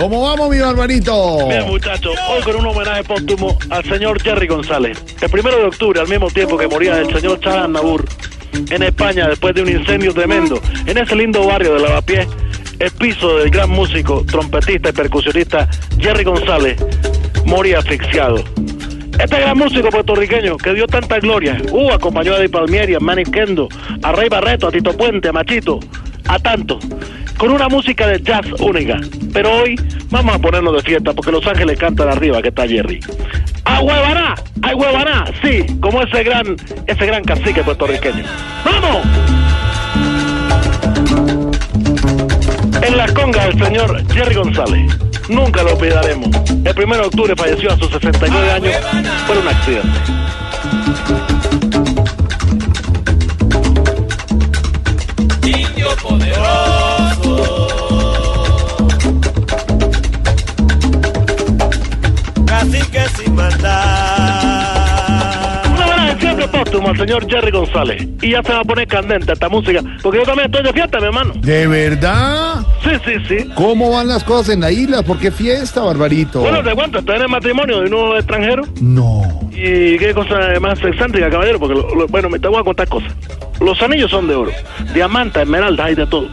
¿Cómo vamos, mi Barbarito? Bien, muchachos, hoy con un homenaje póstumo al señor Jerry González. El primero de octubre, al mismo tiempo que moría el señor Charles Nabur en España después de un incendio tremendo, en ese lindo barrio de Lavapiés, el piso del gran músico, trompetista y percusionista Jerry González moría asfixiado. Este gran músico puertorriqueño que dio tanta gloria, uh, acompañó a Eddie Palmieri, a Manny Kendo, a Rey Barreto, a Tito Puente, a Machito, a tanto, con una música de jazz única. Pero hoy vamos a ponernos de fiesta porque Los Ángeles cantan arriba que está Jerry. ¡A huevaná! ¡A huevaná! Sí, como ese gran, ese gran cacique puertorriqueño. ¡Vamos! En la conga del señor Jerry González. Nunca lo olvidaremos. El 1 de octubre falleció a sus 69 años por un accidente. Señor Jerry González. Y ya se va a poner candente esta música. Porque yo también estoy de fiesta, mi hermano. ¿De verdad? Sí, sí, sí. ¿Cómo van las cosas en la isla? ¿Por qué fiesta, Barbarito? Bueno, te cuento, estoy en el matrimonio de uno extranjero. No. Y qué cosa más excéntrica, caballero, porque, lo- lo- bueno, me te voy a contar cosas. Los anillos son de oro, diamantes, esmeraldas, hay de todo.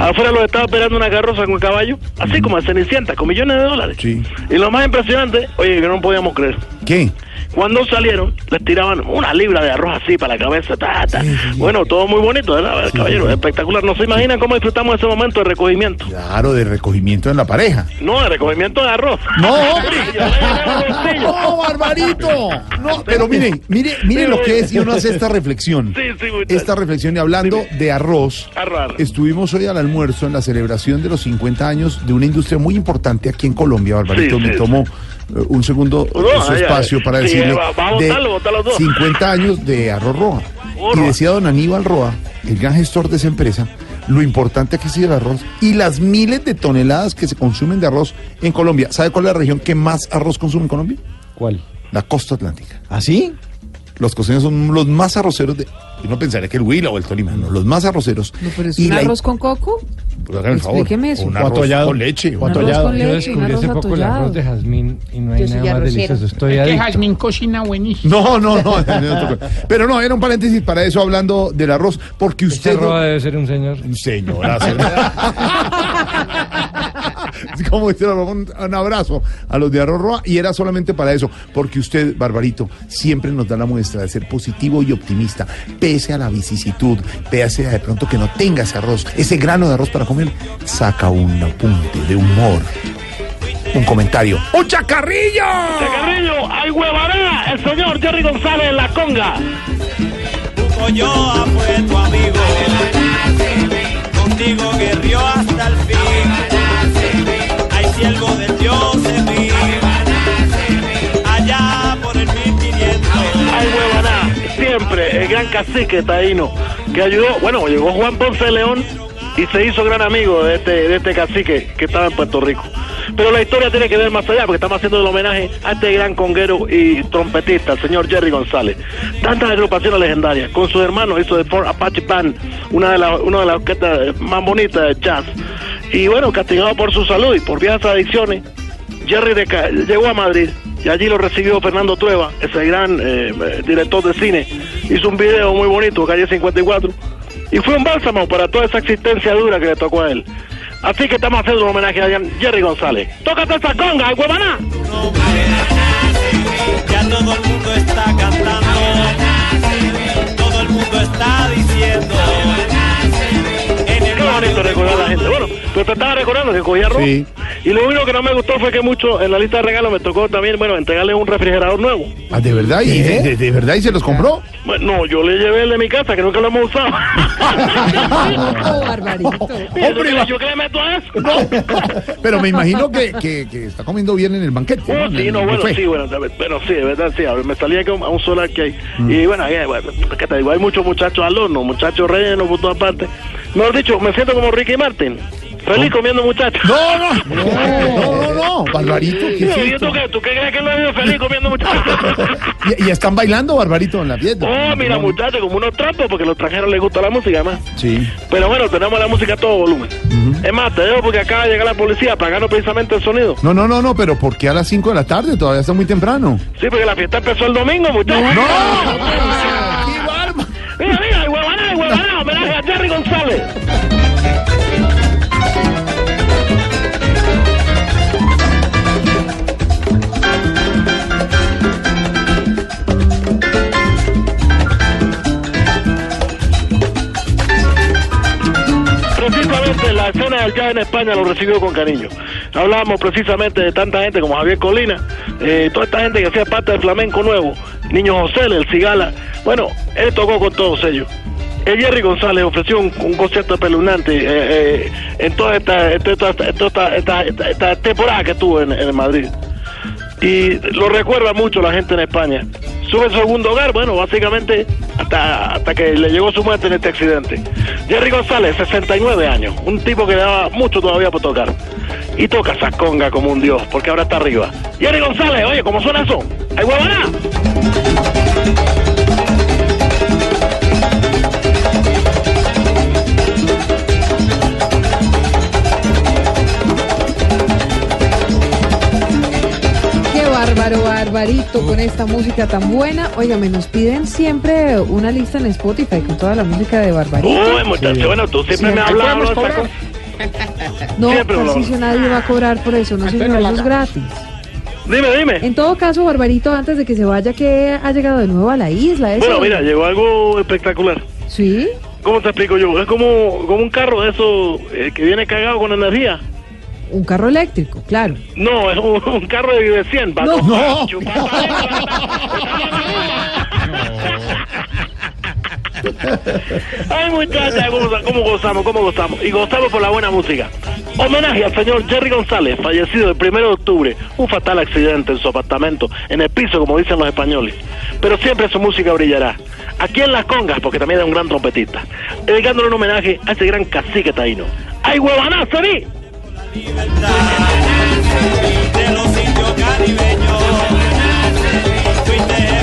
Afuera los estaba esperando una carroza con caballo, así como el Cenicienta, con millones de dólares. Sí. Y lo más impresionante, oye, que no podíamos creer. ¿Qué? Cuando salieron, les tiraban una libra de arroz así para la cabeza. ta, ta. Bueno, todo muy bonito, ¿verdad, caballero? Espectacular. No se imaginan cómo disfrutamos ese momento de recogimiento. Claro, de recogimiento en la pareja. No, de recogimiento de arroz. No, hombre. No, Barbarito. No, pero mire, mire, mire lo que es y uno hace esta reflexión. Sí, sí, muchacho. Esta reflexión y hablando de arroz. Arroz. Estuvimos hoy al almuerzo en la celebración de los 50 años de una industria muy importante aquí en Colombia, Barbarito. Sí, Me sí, tomo eh, un segundo su espacio para Sí, decirle va- va a de botarlo, botar los dos. 50 años de arroz roja. Oh, Y decía don Aníbal Roa, el gran gestor de esa empresa, lo importante que es el arroz y las miles de toneladas que se consumen de arroz en Colombia. ¿Sabe cuál es la región que más arroz consume en Colombia? ¿Cuál? La costa atlántica. ¿Ah, sí? Los costeños son los más arroceros de. Y no pensaría que el Huila o el Tolima, no, los más arroceros. No, pero es Y un la- arroz con coco. Pues hagan el favor, Explíqueme eso. Un arroz atollado. con leche. Un arroz con Yo leche, un arroz atollado. jazmín y no Yo soy arrocera. Estoy que adicto. Jazmín cocina buenísimo. No, no, no, no, no. Pero no, era un paréntesis para eso hablando del arroz, porque Este usted. Roa debe ser un señor. Señora, señora. Como un, un abrazo a los de Arroz Roa y era solamente para eso, porque usted, Barbarito, siempre nos da la muestra de ser positivo y optimista, pese a la vicisitud, pese a de pronto que no tenga ese arroz, ese grano de arroz para comer, saca un apunte de humor, un comentario. ¡Un chacarrillo! Carrillo, ay huevará, el señor Jerry González en la conga. Tu amigo. Contigo guerrió el 1500. Ay huevará, siempre el gran cacique taíno que ayudó, bueno, llegó Juan Ponce León y se hizo gran amigo de este, de este cacique que estaba en Puerto Rico. Pero la historia tiene que ver más allá, porque estamos haciendo el homenaje a este gran conguero y trompetista, el señor Jerry González. Tantas agrupaciones legendarias. Con sus hermanos hizo de Fort Apache Band, una de las una de las orquestas más bonitas de jazz. Y bueno, castigado por su salud y por viejas adicciones, Jerry llegó a Madrid y allí lo recibió Fernando Trueba, ese gran eh, eh, director de cine. Hizo un video muy bonito, calle 54, y fue un bálsamo para toda esa existencia dura que le tocó a él. Así que estamos haciendo un homenaje a Jerry González. ¡Tócate esa conga, huevaná! El mundo. Te estaba recordando que cogía arroz Sí. Y lo único que no me gustó fue que mucho en la lista de regalos me tocó también, bueno, entregarle un refrigerador nuevo. Ah, ¿De verdad? ¿Y de, de- de verdad? ¿Y se los compró? Bueno, no, yo le llevé el de mi casa, que nunca lo hemos usado. Oh, Barbarito. Mire, ¿Yo qué le meto a eso? Pero me imagino que, que, que está comiendo bien en el banquete. Oh, En sí, no, bueno, sí, bueno, de- bueno, sí, de verdad, sí, a ver, me salía que a un, a un solar que hay. Mm. Y bueno, eh, bueno, ¿qué te digo? Hay muchos muchachos al horno, muchachos rellenos por todas partes. Mejor dicho, me siento como Ricky Martin, feliz comiendo muchachos. No, no, no, no, no, no, Barbarito, ¿qué es ¿Y esto? tú qué? ¿Tú qué crees que lo vive feliz comiendo muchachos? ¿Y, y están bailando, Barbarito, en la fiesta? oh, mira, muchachos, como unos trampos, porque a los extranjeros les gusta la música, además. Sí. Pero bueno, tenemos la música a todo volumen. Es más, te dejo porque acaba de llegar la policía apagando precisamente el sonido. No, no, no, no, pero ¿por qué a las 5 de la tarde? Todavía está muy temprano. Sí, porque la fiesta empezó el domingo, muchachos. ¡No! ¡Qué bárbaro! Mira, mira, el huevaná, homenaje a Jerry González. Precisamente la escena del jazz en España lo recibió con cariño. Hablábamos precisamente de tanta gente como Javier Colina, eh, toda esta gente que hacía parte del flamenco nuevo, Niño José, el Cigala. Bueno, él tocó con todos ellos. El Jerry González ofreció un, concierto espeluznante eh, eh, en toda esta, esta, esta- esta- temporada que estuvo en, en Madrid. Y lo recuerda mucho la gente en España. Sube su segundo hogar, bueno, básicamente hasta, hasta que le llegó su muerte en este accidente. Jerry González, 69 años, un tipo que le daba mucho todavía por tocar. Y toca esa conga como un dios, porque ahora está arriba. Jerry González, oye, ¿cómo suena eso? ¡Ay, huevona! Barbarito, con esta música tan buena. Óigame, nos piden siempre una lista en Spotify con toda la música de Barbarito. Uy, muchacho, bueno, tú siempre Sí, me cosa. No, siempre lo- Tarcisio, nadie va a cobrar por eso, no señor, eso es gratis. Dime, dime. En todo caso, Barbarito, antes de que se vaya, que ha llegado de nuevo a la isla? Eso? Bueno, mira, llegó algo espectacular. ¿Sí? ¿Cómo te explico yo? Es como, como un carro de esos eh, que viene cargado con energía. Un carro eléctrico, claro. No, es un, un carro de, de 100. va No. No. Ay, muchacha, ¿cómo, cómo gozamos, cómo gozamos. Y gozamos por la buena música. Homenaje al señor Jerry González, fallecido el primero de octubre. Un fatal accidente en su apartamento, en el piso, como dicen los españoles. Pero siempre su música brillará. Aquí en Las Congas, porque también es un gran trompetista. Dedicándole un homenaje a ese gran cacique taíno. ¡Ay, huevanazo, Seri! De los indios caribeños. Fuiste